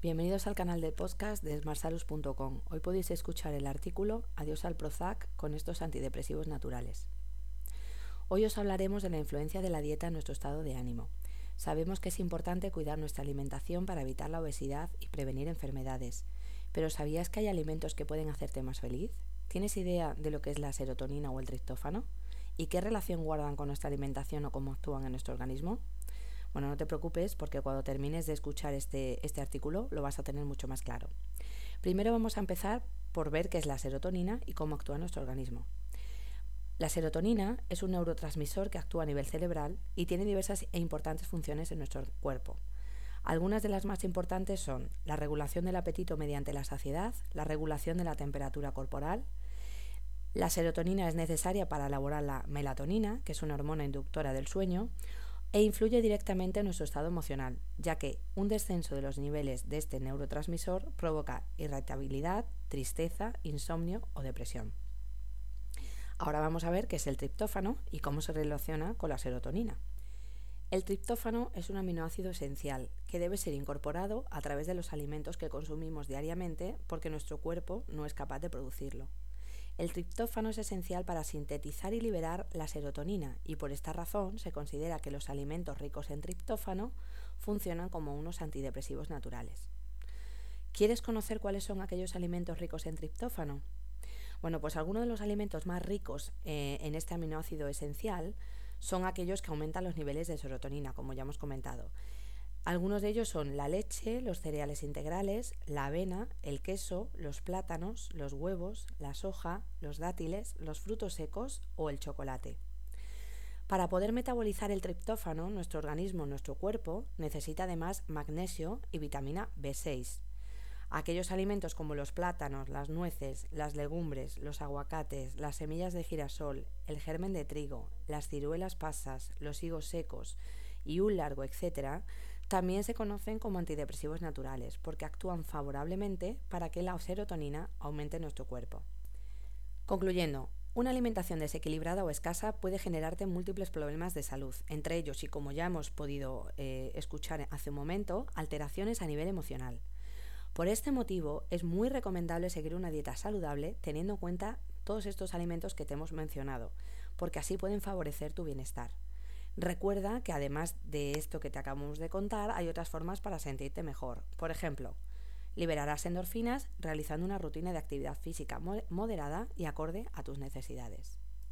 Bienvenidos al canal de podcast de smartsalus.com. Hoy podéis escuchar el artículo Adiós al Prozac con estos antidepresivos naturales. Hoy os hablaremos de la influencia de la dieta en nuestro estado de ánimo. Sabemos que es importante cuidar nuestra alimentación para evitar la obesidad y prevenir enfermedades. Pero ¿sabías que hay alimentos que pueden hacerte más feliz? ¿Tienes idea de lo que es la serotonina o el triptófano? ¿Y qué relación guardan con nuestra alimentación o cómo actúan en nuestro organismo? Bueno, no te preocupes porque cuando termines de escuchar este, este artículo lo vas a tener mucho más claro. Primero vamos a empezar por ver qué es la serotonina y cómo actúa nuestro organismo. La serotonina es un neurotransmisor que actúa a nivel cerebral y tiene diversas e importantes funciones en nuestro cuerpo. Algunas de las más importantes son la regulación del apetito mediante la saciedad, la regulación de la temperatura corporal. La serotonina es necesaria para elaborar la melatonina, que es una hormona inductora del sueño, e influye directamente en nuestro estado emocional, ya que un descenso de los niveles de este neurotransmisor provoca irritabilidad, tristeza, insomnio o depresión. Ahora vamos a ver qué es el triptófano y cómo se relaciona con la serotonina. El triptófano es un aminoácido esencial que debe ser incorporado a través de los alimentos que consumimos diariamente porque nuestro cuerpo no es capaz de producirlo. El triptófano es esencial para sintetizar y liberar la serotonina y por esta razón se considera que los alimentos ricos en triptófano funcionan como unos antidepresivos naturales. ¿Quieres conocer cuáles son aquellos alimentos ricos en triptófano? Bueno, pues algunos de los alimentos más ricos eh, en este aminoácido esencial son aquellos que aumentan los niveles de serotonina, como ya hemos comentado. Algunos de ellos son la leche, los cereales integrales, la avena, el queso, los plátanos, los huevos, la soja, los dátiles, los frutos secos o el chocolate. Para poder metabolizar el triptófano, nuestro organismo, nuestro cuerpo, necesita además magnesio y vitamina B6. Aquellos alimentos como los plátanos, las nueces, las legumbres, los aguacates, las semillas de girasol, el germen de trigo, las ciruelas pasas, los higos secos y un largo etcétera, también se conocen como antidepresivos naturales porque actúan favorablemente para que la serotonina aumente en nuestro cuerpo. Concluyendo, una alimentación desequilibrada o escasa puede generarte múltiples problemas de salud, entre ellos, y como ya hemos podido eh, escuchar hace un momento, alteraciones a nivel emocional. Por este motivo, es muy recomendable seguir una dieta saludable teniendo en cuenta todos estos alimentos que te hemos mencionado, porque así pueden favorecer tu bienestar. Recuerda que además de esto que te acabamos de contar, hay otras formas para sentirte mejor. Por ejemplo, liberarás endorfinas realizando una rutina de actividad física moderada y acorde a tus necesidades.